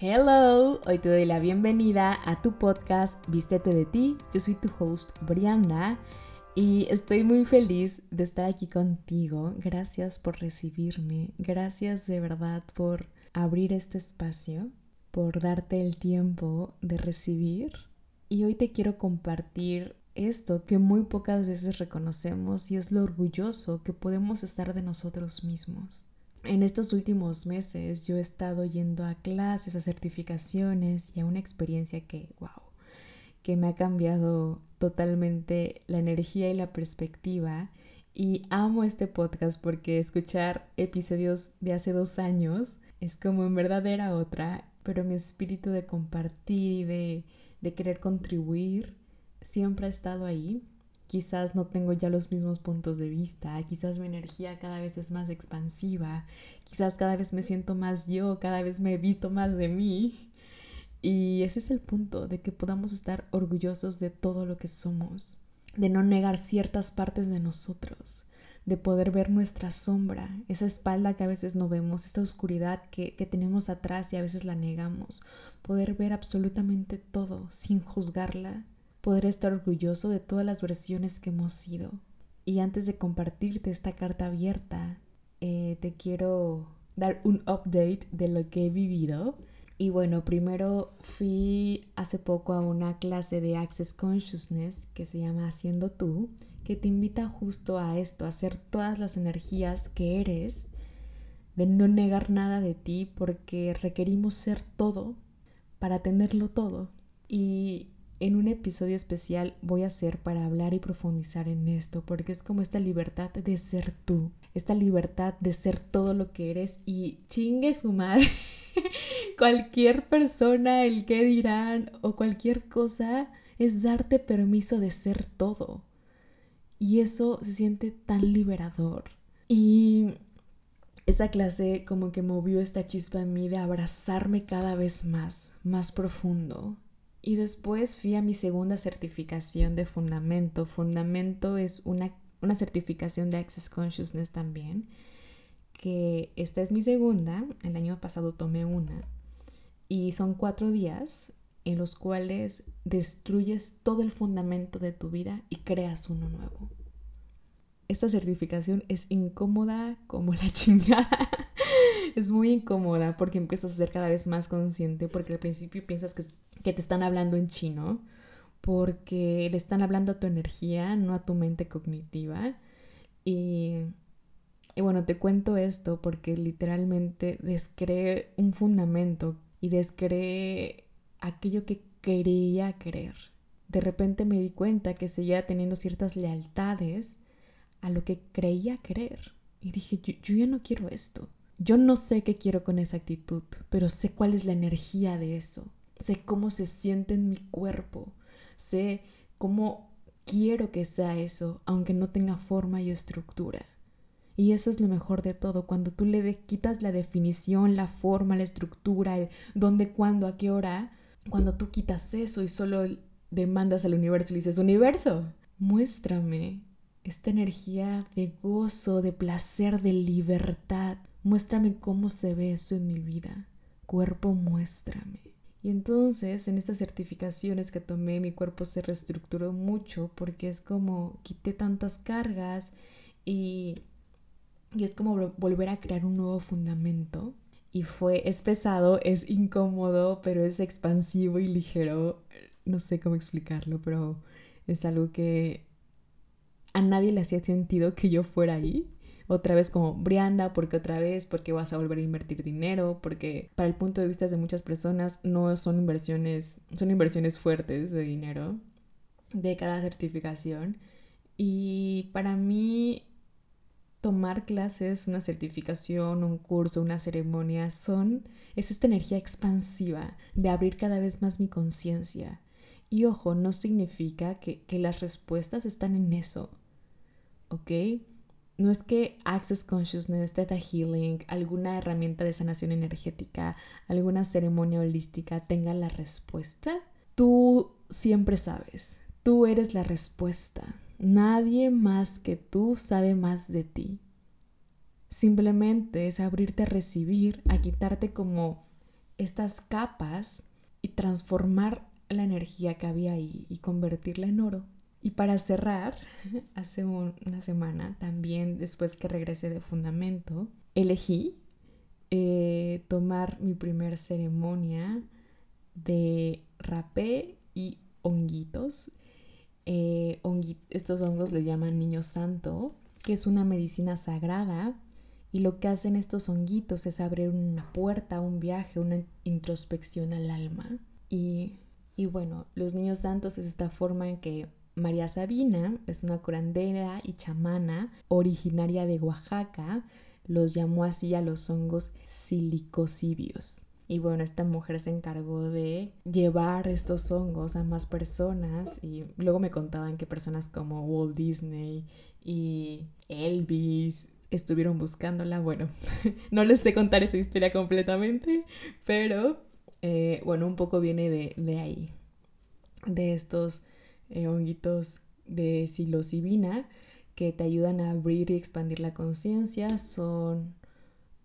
Hello, hoy te doy la bienvenida a tu podcast Vístete de ti. Yo soy tu host Brianda y estoy muy feliz de estar aquí contigo. Gracias por recibirme, gracias de verdad por abrir este espacio, por darte el tiempo de recibir. Y hoy te quiero compartir esto que muy pocas veces reconocemos y es lo orgulloso que podemos estar de nosotros mismos. En estos últimos meses yo he estado yendo a clases, a certificaciones y a una experiencia que, wow, que me ha cambiado totalmente la energía y la perspectiva. Y amo este podcast porque escuchar episodios de hace dos años es como en verdad era otra, pero mi espíritu de compartir y de, de querer contribuir siempre ha estado ahí quizás no tengo ya los mismos puntos de vista, quizás mi energía cada vez es más expansiva, quizás cada vez me siento más yo, cada vez me he visto más de mí. Y ese es el punto, de que podamos estar orgullosos de todo lo que somos, de no negar ciertas partes de nosotros, de poder ver nuestra sombra, esa espalda que a veces no vemos, esta oscuridad que, que tenemos atrás y a veces la negamos, poder ver absolutamente todo sin juzgarla, poder estar orgulloso de todas las versiones que hemos sido. Y antes de compartirte esta carta abierta, eh, te quiero dar un update de lo que he vivido. Y bueno, primero fui hace poco a una clase de Access Consciousness que se llama Haciendo tú, que te invita justo a esto, a hacer todas las energías que eres, de no negar nada de ti, porque requerimos ser todo para tenerlo todo. Y en un episodio especial voy a hacer para hablar y profundizar en esto, porque es como esta libertad de ser tú, esta libertad de ser todo lo que eres y chingue su madre. cualquier persona, el que dirán o cualquier cosa, es darte permiso de ser todo. Y eso se siente tan liberador. Y esa clase como que movió esta chispa en mí de abrazarme cada vez más, más profundo, y después fui a mi segunda certificación de fundamento. Fundamento es una, una certificación de Access Consciousness también, que esta es mi segunda. El año pasado tomé una. Y son cuatro días en los cuales destruyes todo el fundamento de tu vida y creas uno nuevo. Esta certificación es incómoda como la chingada. es muy incómoda porque empiezas a ser cada vez más consciente porque al principio piensas que que te están hablando en chino, porque le están hablando a tu energía, no a tu mente cognitiva. Y, y bueno, te cuento esto porque literalmente descree un fundamento y descree aquello que quería creer. De repente me di cuenta que seguía teniendo ciertas lealtades a lo que creía creer. Y dije, yo, yo, ya no quiero esto. Yo no sé qué quiero con esa actitud, pero sé cuál es la energía de eso sé cómo se siente en mi cuerpo, sé cómo quiero que sea eso, aunque no tenga forma y estructura. Y eso es lo mejor de todo, cuando tú le quitas la definición, la forma, la estructura, el dónde, cuándo, a qué hora, cuando tú quitas eso y solo demandas al universo y le dices, universo, muéstrame esta energía de gozo, de placer, de libertad, muéstrame cómo se ve eso en mi vida. Cuerpo, muéstrame. Y entonces en estas certificaciones que tomé mi cuerpo se reestructuró mucho porque es como quité tantas cargas y, y es como volver a crear un nuevo fundamento. Y fue, es pesado, es incómodo, pero es expansivo y ligero. No sé cómo explicarlo, pero es algo que a nadie le hacía sentido que yo fuera ahí otra vez como Brianda, porque otra vez, porque vas a volver a invertir dinero, porque para el punto de vista de muchas personas no son inversiones, son inversiones fuertes de dinero de cada certificación. Y para mí tomar clases, una certificación, un curso, una ceremonia, son, es esta energía expansiva de abrir cada vez más mi conciencia. Y ojo, no significa que, que las respuestas están en eso, ¿ok? No es que Access Consciousness, Theta Healing, alguna herramienta de sanación energética, alguna ceremonia holística tenga la respuesta. Tú siempre sabes, tú eres la respuesta. Nadie más que tú sabe más de ti. Simplemente es abrirte a recibir, a quitarte como estas capas y transformar la energía que había ahí y convertirla en oro. Y para cerrar, hace una semana, también después que regresé de fundamento, elegí eh, tomar mi primer ceremonia de rapé y honguitos. Eh, estos hongos les llaman niño santo, que es una medicina sagrada. Y lo que hacen estos honguitos es abrir una puerta, un viaje, una introspección al alma. Y, y bueno, los niños santos es esta forma en que María Sabina es una curandera y chamana originaria de Oaxaca, los llamó así a los hongos silicocibios. Y bueno, esta mujer se encargó de llevar estos hongos a más personas y luego me contaban que personas como Walt Disney y Elvis estuvieron buscándola. Bueno, no les sé contar esa historia completamente, pero eh, bueno, un poco viene de, ahí, de estos eh, honguitos de psilocibina que te ayudan a abrir y expandir la conciencia, son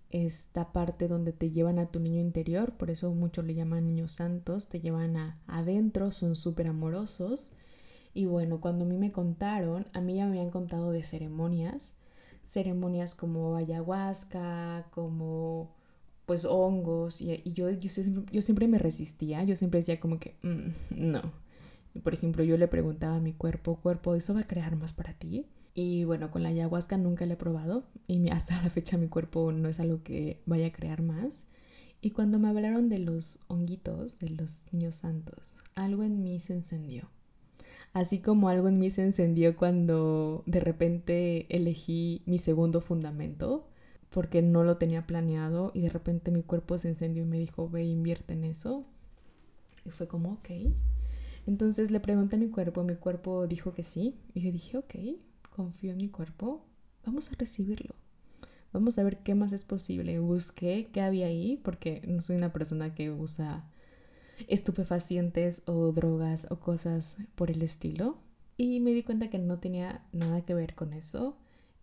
esta parte donde te llevan a tu niño interior, por eso muchos le llaman niños santos, te llevan a, adentro, son súper amorosos. Y bueno, cuando a mí me contaron, a mí ya me habían contado de ceremonias, ceremonias como ayahuasca, como pues hongos, y, yo, yo, siempre, me resistía, yo siempre decía como que, mm, no. Por ejemplo, yo le preguntaba a mi cuerpo, cuerpo, ¿eso va a crear más para ti? Y bueno, con la ayahuasca nunca la he probado y hasta la fecha mi cuerpo no es algo que vaya a crear más. Y cuando me hablaron de los honguitos, de los niños santos, algo en mí se encendió. Así como algo en mí se encendió cuando de repente elegí mi segundo fundamento, porque no lo tenía planeado y de repente mi cuerpo se encendió y me dijo, ve, invierte en eso. Y fue como, ok. Entonces le pregunté a mi cuerpo, mi cuerpo dijo que sí. Y yo dije, ok, confío en mi cuerpo, vamos a recibirlo. Vamos a ver qué más es posible. Busqué qué había ahí, porque no soy una persona que usa estupefacientes o drogas o cosas por el estilo. Y me di cuenta que no tenía nada que ver con eso.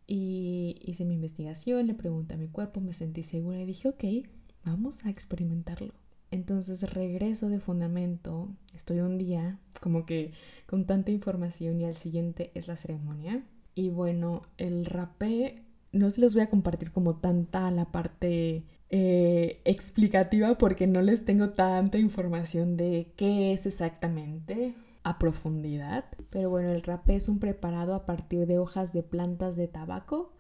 Y hice mi investigación, le pregunté a mi cuerpo, me sentí segura y dije, ok, vamos a experimentarlo. Entonces regreso de fundamento, estoy un día como que con tanta información y al siguiente es la ceremonia. Y bueno, el rapé, no se les voy a compartir como tanta la parte eh, explicativa porque no les tengo tanta información de qué es exactamente a profundidad. Pero bueno, el rapé es un preparado a partir de hojas de plantas de tabaco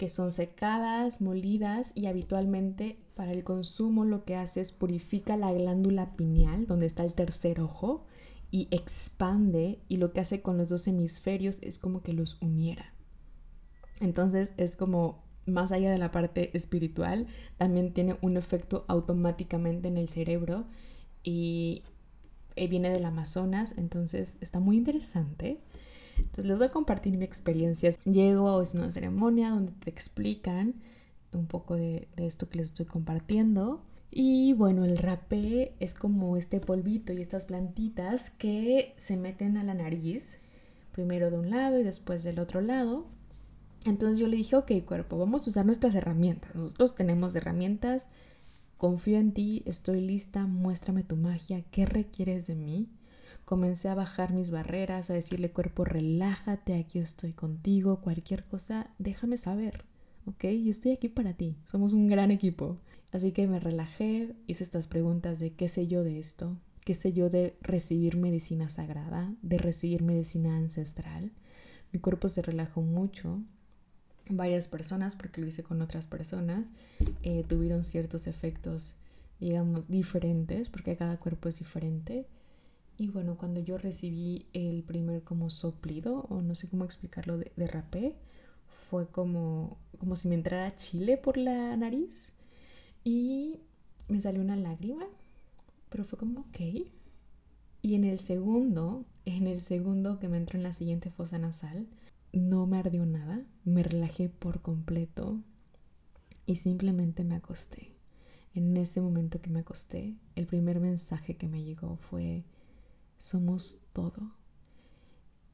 que son secadas, molidas y habitualmente para el consumo lo que hace es purifica la glándula pineal, donde está el tercer ojo, y expande y lo que hace con los dos hemisferios es como que los uniera. Entonces es como más allá de la parte espiritual, también tiene un efecto automáticamente en el cerebro y eh, viene del Amazonas, entonces está muy interesante. Entonces les voy a compartir mi experiencia. Llego, es una ceremonia donde te explican un poco de, esto que les estoy compartiendo y bueno, el rapé es como este polvito y estas plantitas que se meten a la nariz, primero de un lado y después del otro lado. Entonces yo le dije, ok cuerpo, vamos a usar nuestras herramientas. Nosotros tenemos herramientas, confío en ti, estoy lista, muéstrame tu magia, ¿qué requieres de mí? Comencé a bajar mis barreras, a decirle cuerpo, relájate, aquí estoy contigo, cualquier cosa, déjame saber, ¿ok? Yo estoy aquí para ti, somos un gran equipo. Así que me relajé, hice estas preguntas de qué sé yo de esto, qué sé yo de recibir medicina sagrada, de recibir medicina ancestral. Mi cuerpo se relajó mucho. Varias personas, porque lo hice con otras personas, eh, tuvieron ciertos efectos, digamos, diferentes, porque cada cuerpo es diferente. Y bueno, cuando yo recibí el primer como soplido, o no sé cómo explicarlo, de, rapé, fue como, como si me entrara chile por la nariz y me salió una lágrima, pero fue como, ok. Y en el segundo, en el segundo que me entró en la siguiente fosa nasal, no me ardió nada, me relajé por completo y simplemente me acosté. En ese momento que me acosté, el primer mensaje que me llegó fue, somos todo.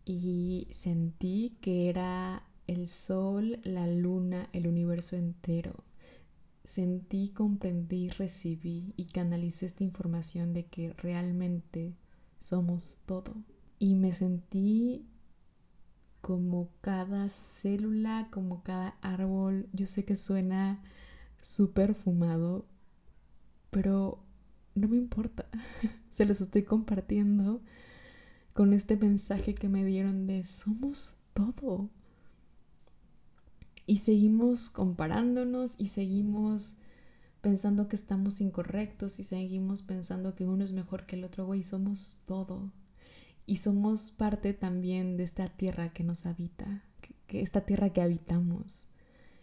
Y sentí que era el sol, la luna, el universo entero sentí, comprendí, recibí y canalicé esta información de que realmente somos todo. Y me sentí como cada célula, como cada árbol. Yo sé que suena súper fumado, pero no me importa. Se los estoy compartiendo con este mensaje que me dieron de somos todo. Y seguimos comparándonos y seguimos pensando que estamos incorrectos y seguimos pensando que uno es mejor que el otro, güey, somos todo. Y somos parte también de esta tierra que nos habita, que, esta tierra que habitamos,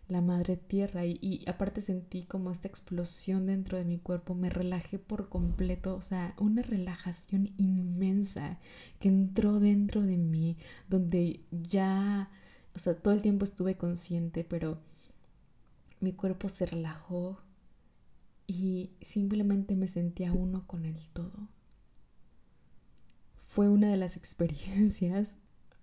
la madre tierra. Y, aparte sentí como esta explosión dentro de mi cuerpo, me relajé por completo, o sea, una relajación inmensa que entró dentro de mí, donde ya o sea, todo el tiempo estuve consciente, pero mi cuerpo se relajó y simplemente me sentía uno con el todo. Fue una de las experiencias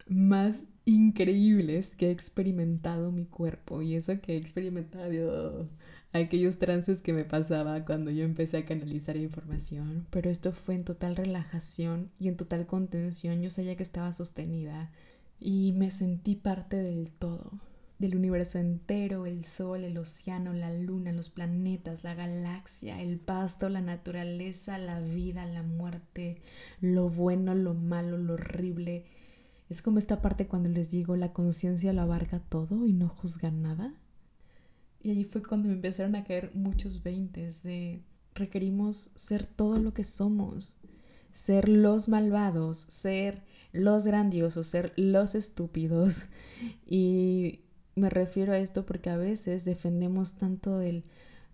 más increíbles que he experimentado mi cuerpo y eso que he experimentado aquellos trances que me pasaba cuando yo empecé a canalizar información, pero esto fue en total relajación y en total contención, yo sabía que estaba sostenida, y me sentí parte del todo, del universo entero, el sol, el océano, la luna, los planetas, la galaxia, el pasto, la naturaleza, la vida, la muerte, lo bueno, lo malo, lo horrible. Es como esta parte cuando les digo, la conciencia lo abarca todo y no juzga nada. Y allí fue cuando me empezaron a caer muchos veintes de requerimos ser todo lo que somos, ser los malvados, ser los grandiosos, ser los estúpidos. Y me refiero a esto porque a veces defendemos tanto el,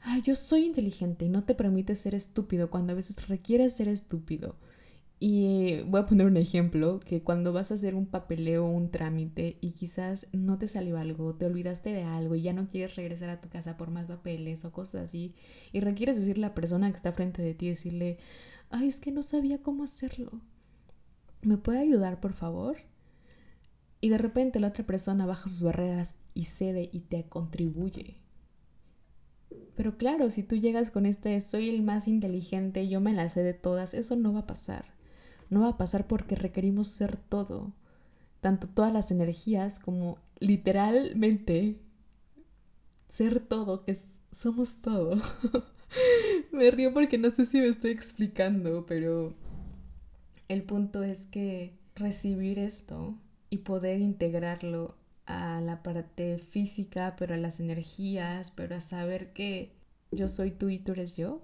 ay, yo soy inteligente y no te permite ser estúpido cuando a veces requieres ser estúpido. Y voy a poner un ejemplo, que cuando vas a hacer un papeleo un trámite y quizás no te salió algo, te olvidaste de algo y ya no quieres regresar a tu casa por más papeles o cosas así, y requieres decirle a la persona que está frente de ti, decirle, ay, es que no sabía cómo hacerlo. ¿me puede ayudar por favor? Y de repente la otra persona baja sus barreras y cede y te contribuye. Pero claro, si tú llegas con este soy el más inteligente, yo me la sé de todas, eso no va a pasar. No va a pasar porque requerimos ser todo, tanto todas las energías como literalmente ser todo, que somos todo. me río porque no sé si me estoy explicando, pero el punto es que recibir esto y poder integrarlo a la parte física, pero a las energías, pero a saber que yo soy tú y tú eres yo,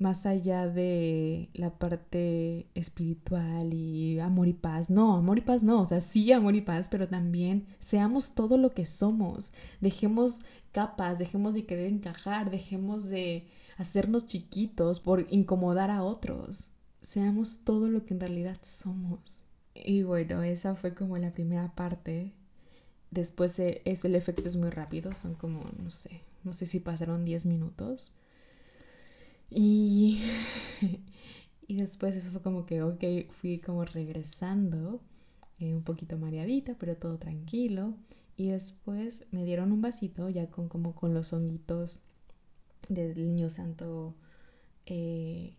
más allá de la parte espiritual y amor y paz. No, amor y paz no, o sea, sí amor y paz, pero también seamos todo lo que somos. Dejemos capas, dejemos de querer encajar, dejemos de hacernos chiquitos por incomodar a otros seamos todo lo que en realidad somos. Y bueno, esa fue como la primera parte. Después de eso el efecto es muy rápido, son como, no sé, no sé si pasaron 10 minutos. Y, y después eso fue como que, ok, fui como regresando, eh, un poquito mareadita, pero todo tranquilo. Y después me dieron un vasito ya con como con los honguitos del niño santo eh,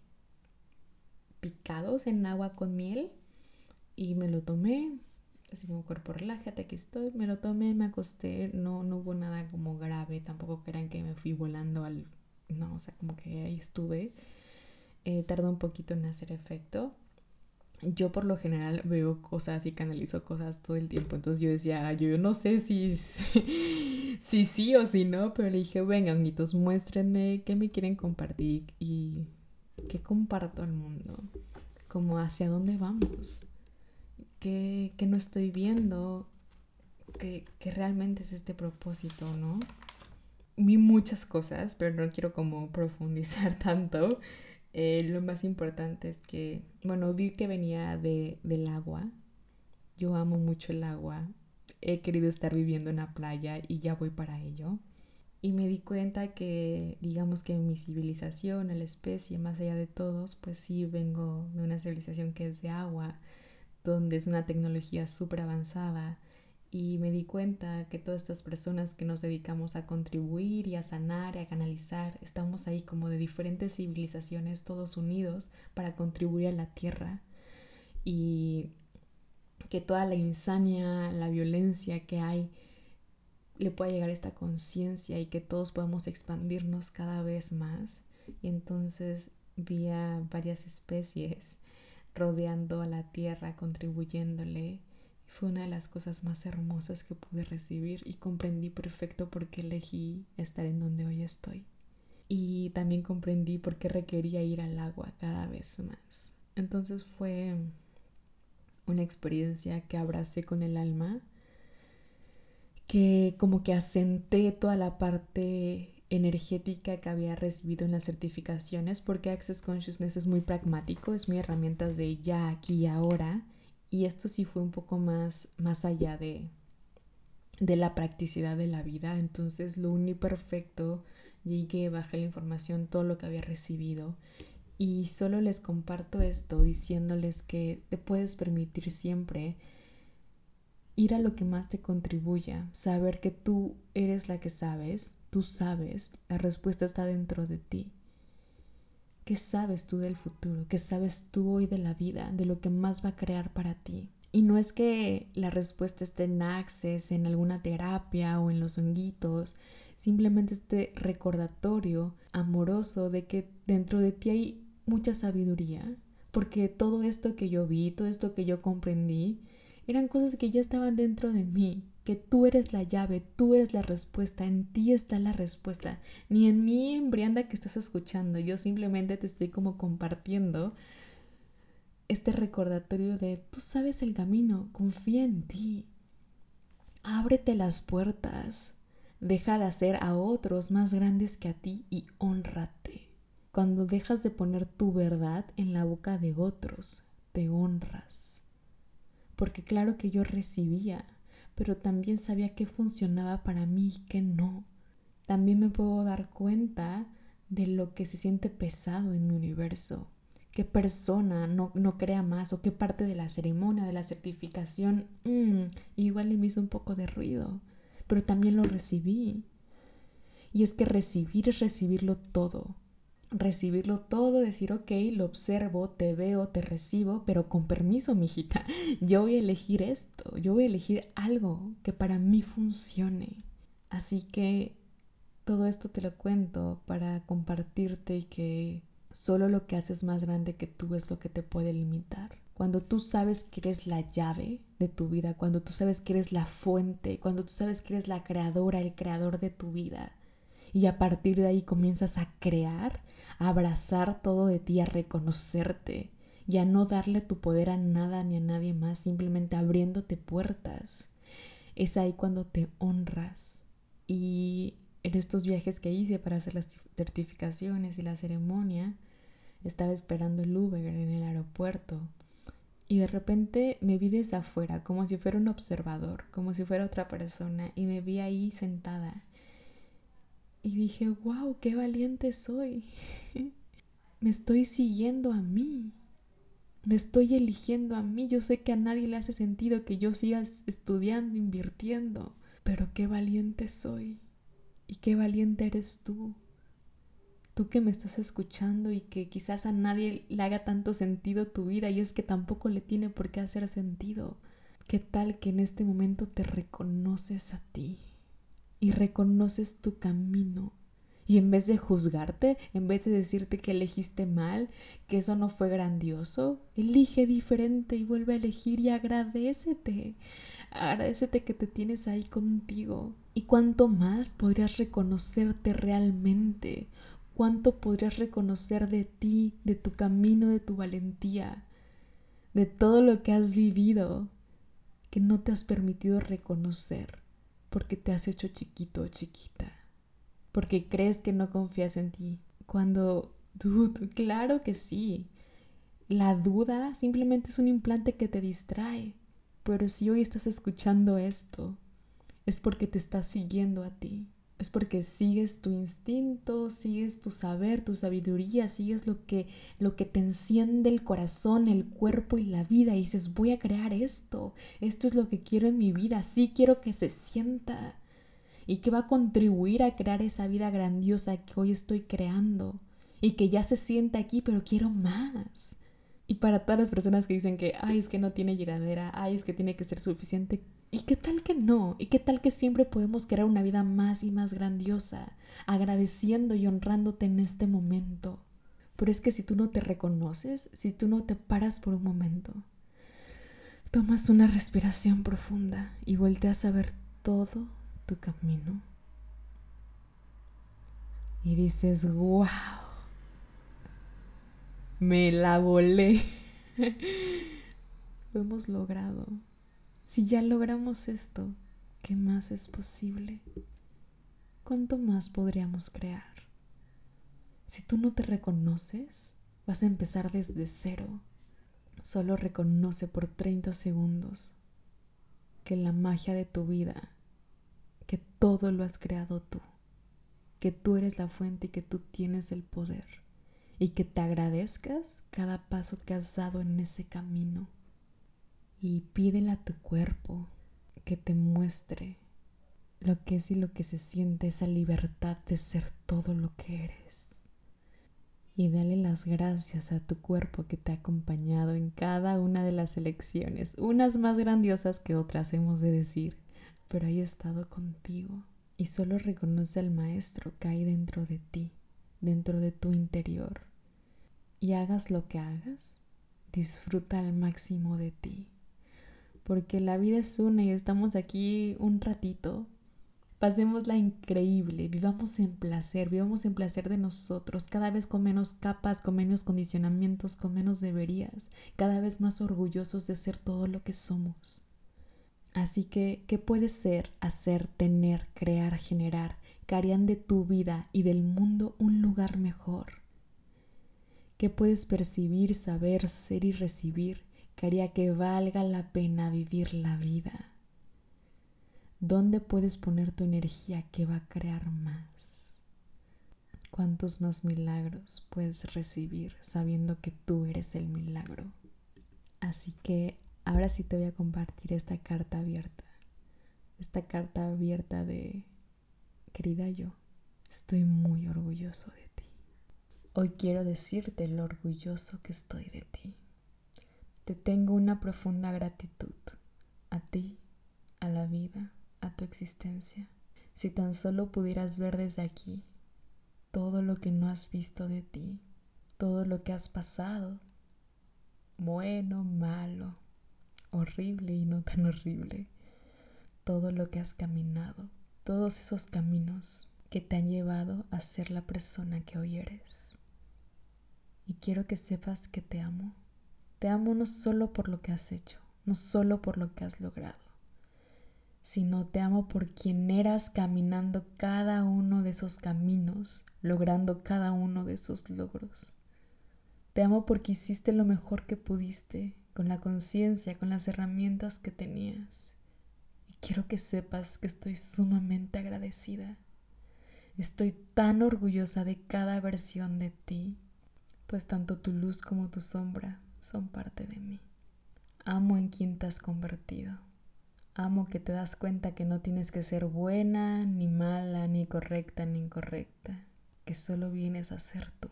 picados en agua con miel y me lo tomé, así como cuerpo relájate, aquí estoy, me lo tomé, me acosté, no, no hubo nada como grave, tampoco crean que me fui volando al, no, o sea, como que ahí estuve, eh, tardó un poquito en hacer efecto. Yo por lo general veo cosas y canalizo cosas todo el tiempo, entonces yo decía, yo no sé si, si sí o si no, pero le dije, venga, honguitos, muéstrenme qué me quieren compartir y ¿Qué comparto al mundo? Como hacia dónde vamos. ¿Qué, no estoy viendo? ¿Qué, realmente es este propósito, no? Vi muchas cosas, pero no quiero como profundizar tanto. Eh, lo más importante es que, bueno, vi que venía de, del agua. Yo amo mucho el agua. He querido estar viviendo en la playa y ya voy para ello. Y me di cuenta que, digamos que mi civilización, la especie, más allá de todos, pues sí vengo de una civilización que es de agua, donde es una tecnología súper avanzada y me di cuenta que todas estas personas que nos dedicamos a contribuir y a sanar y a canalizar, estamos ahí como de diferentes civilizaciones, todos unidos para contribuir a la tierra. Y que toda la insania, la violencia que hay, le pueda llegar esta conciencia y que todos podamos expandirnos cada vez más. Y entonces vi a varias especies rodeando a la tierra, contribuyéndole fue una de las cosas más hermosas que pude recibir y comprendí perfecto por qué elegí estar en donde hoy estoy. Y también comprendí por qué requería ir al agua cada vez más. Entonces fue una experiencia que abracé con el alma, que como que asenté toda la parte energética que había recibido en las certificaciones, porque Access Consciousness es muy pragmático, es muy herramientas de ya, aquí y ahora y esto sí fue un poco más, más allá de, de la practicidad de la vida. Entonces lo uní perfecto, llegué, bajé la información, todo lo que había recibido. Y solo les comparto esto diciéndoles que te puedes permitir siempre ir a lo que más te contribuya, saber que tú eres la que sabes, tú sabes, la respuesta está dentro de ti. ¿Qué sabes tú del futuro? ¿Qué sabes tú hoy de la vida? De lo que más va a crear para ti. Y no es que la respuesta esté en Access, en alguna terapia o en los honguitos, simplemente este recordatorio amoroso de que dentro de ti hay mucha sabiduría, porque todo esto que yo vi, todo esto que yo comprendí, eran cosas que ya estaban dentro de mí, que tú eres la llave, tú eres la respuesta, en ti está la respuesta, ni en mí, embrianda que estás escuchando, yo simplemente te estoy como compartiendo este recordatorio de tú sabes el camino, confía en ti, ábrete las puertas, deja de hacer a otros más grandes que a ti y honrate. Cuando dejas de poner tu verdad en la boca de otros, te honras. Porque claro que yo recibía, pero también sabía qué funcionaba para mí y qué no. También me puedo dar cuenta de lo que se siente pesado en mi universo, qué persona no, no crea más o qué parte de la ceremonia, de la certificación, mm, igual le hizo un poco de ruido, pero también lo recibí. Y es que recibir es recibirlo todo recibirlo todo, decir, ok, lo observo, te veo, te recibo, pero con permiso, mijita, yo voy a elegir esto, yo voy a elegir algo que para mí funcione. Así que todo esto te lo cuento para compartirte y que solo lo que haces más grande que tú es lo que te puede limitar. Cuando tú sabes que eres la llave de tu vida, cuando tú sabes que eres la fuente, cuando tú sabes que eres la creadora, el creador de tu vida, y a partir de ahí comienzas a crear, a abrazar todo de ti, a reconocerte y a no darle tu poder a nada ni a nadie más, simplemente abriéndote puertas. Es ahí cuando te honras. Y en estos viajes que hice para hacer las certificaciones y la ceremonia, estaba esperando el Uber en el aeropuerto y de repente me vi desde afuera, como si fuera un observador, como si fuera otra persona, y me vi ahí sentada y dije, wow, qué valiente soy. Me estoy siguiendo a mí. Me estoy eligiendo a mí. Yo sé que a nadie le hace sentido que yo siga estudiando, invirtiendo. Pero qué valiente soy. Y qué valiente eres tú. Tú que me estás escuchando y que quizás a nadie le haga tanto sentido tu vida y es que tampoco le tiene por qué hacer sentido. ¿Qué tal que en este momento te reconoces a ti? Y reconoces tu camino. Y en vez de juzgarte, en vez de decirte que elegiste mal, que eso no fue grandioso, elige diferente y vuelve a elegir y agradecete. Agradecete que te tienes ahí contigo. ¿Y cuánto más podrías reconocerte realmente? ¿Cuánto podrías reconocer de ti, de tu camino, de tu valentía, de todo lo que has vivido que no te has permitido reconocer? Porque te has hecho chiquito o chiquita, porque crees que no confías en ti. Cuando, dude, claro que sí. La duda simplemente es un implante que te distrae. Pero si hoy estás escuchando esto, es porque te estás siguiendo a ti. Es porque sigues tu instinto, sigues tu saber, tu sabiduría, sigues lo que, lo que te enciende el corazón, el cuerpo y la vida y dices, voy a crear esto, esto es lo que quiero en mi vida, sí quiero que se sienta y que va a contribuir a crear esa vida grandiosa que hoy estoy creando y que ya se sienta aquí, pero quiero más. Y para todas las personas que dicen que, ay, es que no tiene llenadera, ay, es que tiene que ser suficiente, ¿y qué tal que no? ¿Y qué tal que siempre podemos crear una vida más y más grandiosa, agradeciendo y honrándote en este momento? Pero es que si tú no te reconoces, si tú no te paras por un momento, tomas una respiración profunda y volteas a ver todo tu camino y dices, wow me la volé. Lo hemos logrado. Si ya logramos esto, ¿qué más es posible? ¿Cuánto más podríamos crear? Si tú no te reconoces, vas a empezar desde cero. Solo reconoce por 30 segundos que la magia de tu vida, que todo lo has creado tú, que tú eres la fuente y que tú tienes el poder y que te agradezcas cada paso que has dado en ese camino. Y pídele a tu cuerpo que te muestre lo que es y lo que se siente esa libertad de ser todo lo que eres. Y dale las gracias a tu cuerpo que te ha acompañado en cada una de las elecciones, unas más grandiosas que otras hemos de decir, pero he estado contigo. Y solo reconoce al maestro que hay dentro de ti, dentro de tu interior y hagas lo que hagas, disfruta al máximo de ti. Porque la vida es una y estamos aquí un ratito. Pasémosla increíble, vivamos en placer, vivamos en placer de nosotros, cada vez con menos capas, con menos condicionamientos, con menos deberías, cada vez más orgullosos de ser todo lo que somos. Así que, ¿qué puede ser, hacer, tener, crear, generar que harían de tu vida y del mundo un lugar mejor? ¿Qué puedes percibir, saber, ser y recibir que haría que valga la pena vivir la vida? ¿Dónde puedes poner tu energía que va a crear más? ¿Cuántos más milagros puedes recibir sabiendo que tú eres el milagro? Así que ahora sí te voy a compartir esta carta abierta. Esta carta abierta de, querida yo, estoy muy orgulloso de. Hoy quiero decirte lo orgulloso que estoy de ti. Te tengo una profunda gratitud a ti, a la vida, a tu existencia. Si tan solo pudieras ver desde aquí todo lo que no has visto de ti, todo lo que has pasado, bueno, malo, horrible y no tan horrible, todo lo que has caminado, todos esos caminos que te han llevado a ser la persona que hoy eres y quiero que sepas que te amo. Te amo no solo por lo que has hecho, no solo por lo que has logrado, sino te amo por quien eras caminando cada uno de esos caminos, logrando cada uno de esos logros. Te amo porque hiciste lo mejor que pudiste, con la conciencia, con las herramientas que tenías. Y quiero que sepas que estoy sumamente agradecida. Estoy tan orgullosa de cada versión de ti pues tanto tu luz como tu sombra son parte de mí. Amo en quien te has convertido. Amo que te das cuenta que no tienes que ser buena, ni mala, ni correcta, ni incorrecta, que solo vienes a ser tú,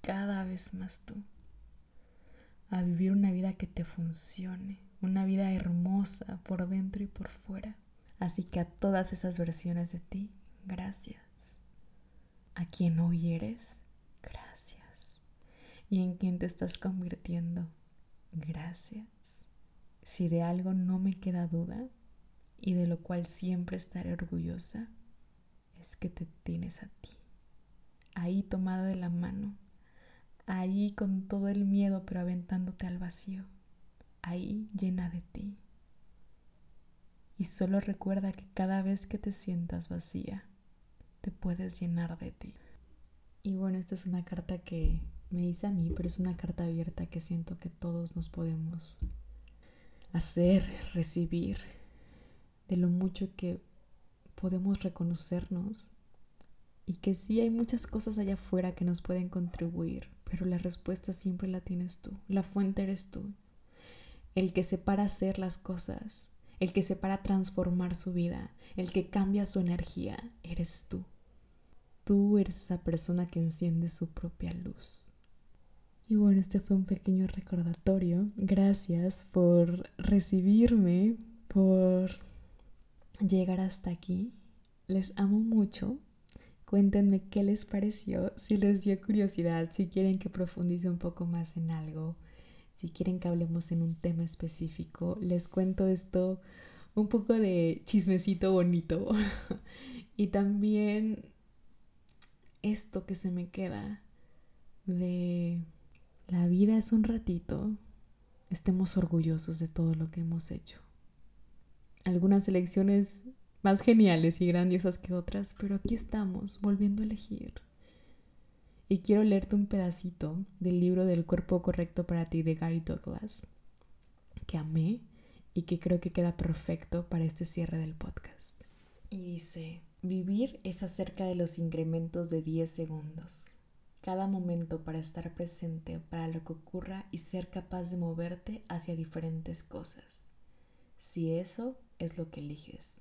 cada vez más tú, a vivir una vida que te funcione, una vida hermosa por dentro y por fuera. Así que a todas esas versiones de ti, gracias. A quien hoy eres, y en quién te estás convirtiendo. Gracias. Si de algo no me queda duda y de lo cual siempre estaré orgullosa, es que te tienes a ti. Ahí tomada de la mano, ahí con todo el miedo pero aventándote al vacío, ahí llena de ti. Y solo recuerda que cada vez que te sientas vacía, te puedes llenar de ti. Y bueno, esta es una carta que me dice a mí, pero es una carta abierta que siento que todos nos podemos hacer, recibir, de lo mucho que podemos reconocernos y que sí hay muchas cosas allá afuera que nos pueden contribuir, pero la respuesta siempre la tienes tú, la fuente eres tú, el que se para hacer las cosas, el que se para transformar su vida, el que cambia su energía, eres tú. Tú eres esa persona que enciende su propia luz. Y bueno, este fue un pequeño recordatorio. Gracias por recibirme, por llegar hasta aquí. Les amo mucho. Cuéntenme qué les pareció, si les dio curiosidad, si quieren que profundice un poco más en algo, si quieren que hablemos en un tema específico. Les cuento esto un poco de chismecito bonito. y también esto que se me queda de es un ratito, estemos orgullosos de todo lo que hemos hecho algunas elecciones más geniales y grandiosas que otras, pero aquí estamos, volviendo a elegir. Y quiero leerte un pedacito del libro del cuerpo correcto para ti de Gary Douglas, que amé y que creo que queda perfecto para este cierre del podcast. Y dice, vivir es acerca de los incrementos de 10 segundos. Cada momento para estar presente para lo que ocurra y ser capaz de moverte hacia diferentes cosas. Si eso es lo que eliges.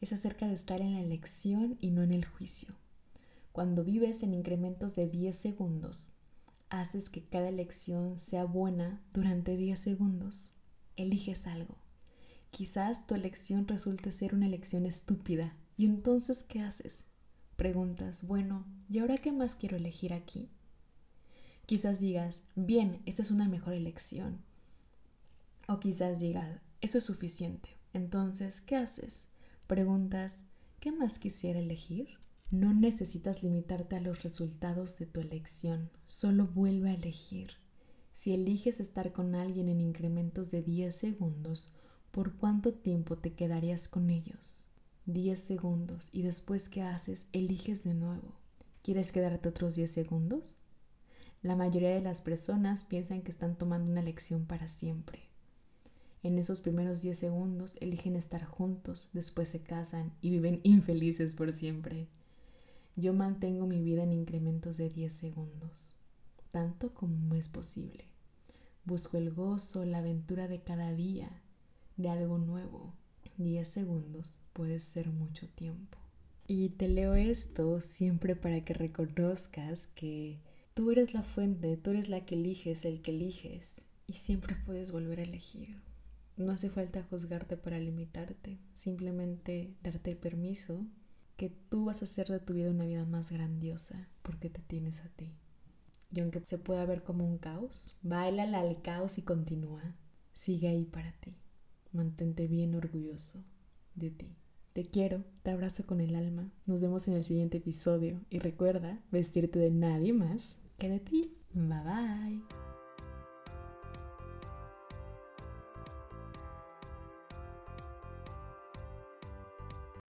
Es acerca de estar en la elección y no en el juicio. Cuando vives en incrementos de 10 segundos, haces que cada elección sea buena durante 10 segundos. Eliges algo. Quizás tu elección resulte ser una elección estúpida. ¿Y entonces qué haces? Preguntas, bueno, ¿y ahora qué más quiero elegir aquí? Quizás digas, bien, esta es una mejor elección. O quizás digas, eso es suficiente. Entonces, ¿qué haces? Preguntas, ¿qué más quisiera elegir? No necesitas limitarte a los resultados de tu elección, solo vuelve a elegir. Si eliges estar con alguien en incrementos de 10 segundos, ¿por cuánto tiempo te quedarías con ellos? 10 segundos y después ¿qué haces? Eliges de nuevo. ¿Quieres quedarte otros 10 segundos? La mayoría de las personas piensan que están tomando una lección para siempre. En esos primeros 10 segundos eligen estar juntos, después se casan y viven infelices por siempre. Yo mantengo mi vida en incrementos de 10 segundos, tanto como es posible. Busco el gozo, la aventura de cada día, de algo nuevo. 10 segundos puede ser mucho tiempo. Y te leo esto siempre para que reconozcas que tú eres la fuente, tú eres la que eliges, el que eliges, y siempre puedes volver a elegir. No hace falta juzgarte para limitarte, simplemente darte el permiso que tú vas a hacer de tu vida una vida más grandiosa porque te tienes a ti. Y aunque se pueda ver como un caos, baila al caos y continúa. Sigue ahí para ti. Mantente bien orgulloso de ti. Te quiero, te abrazo con el alma. Nos vemos en el siguiente episodio y recuerda vestirte de nadie más que de ti. Bye bye.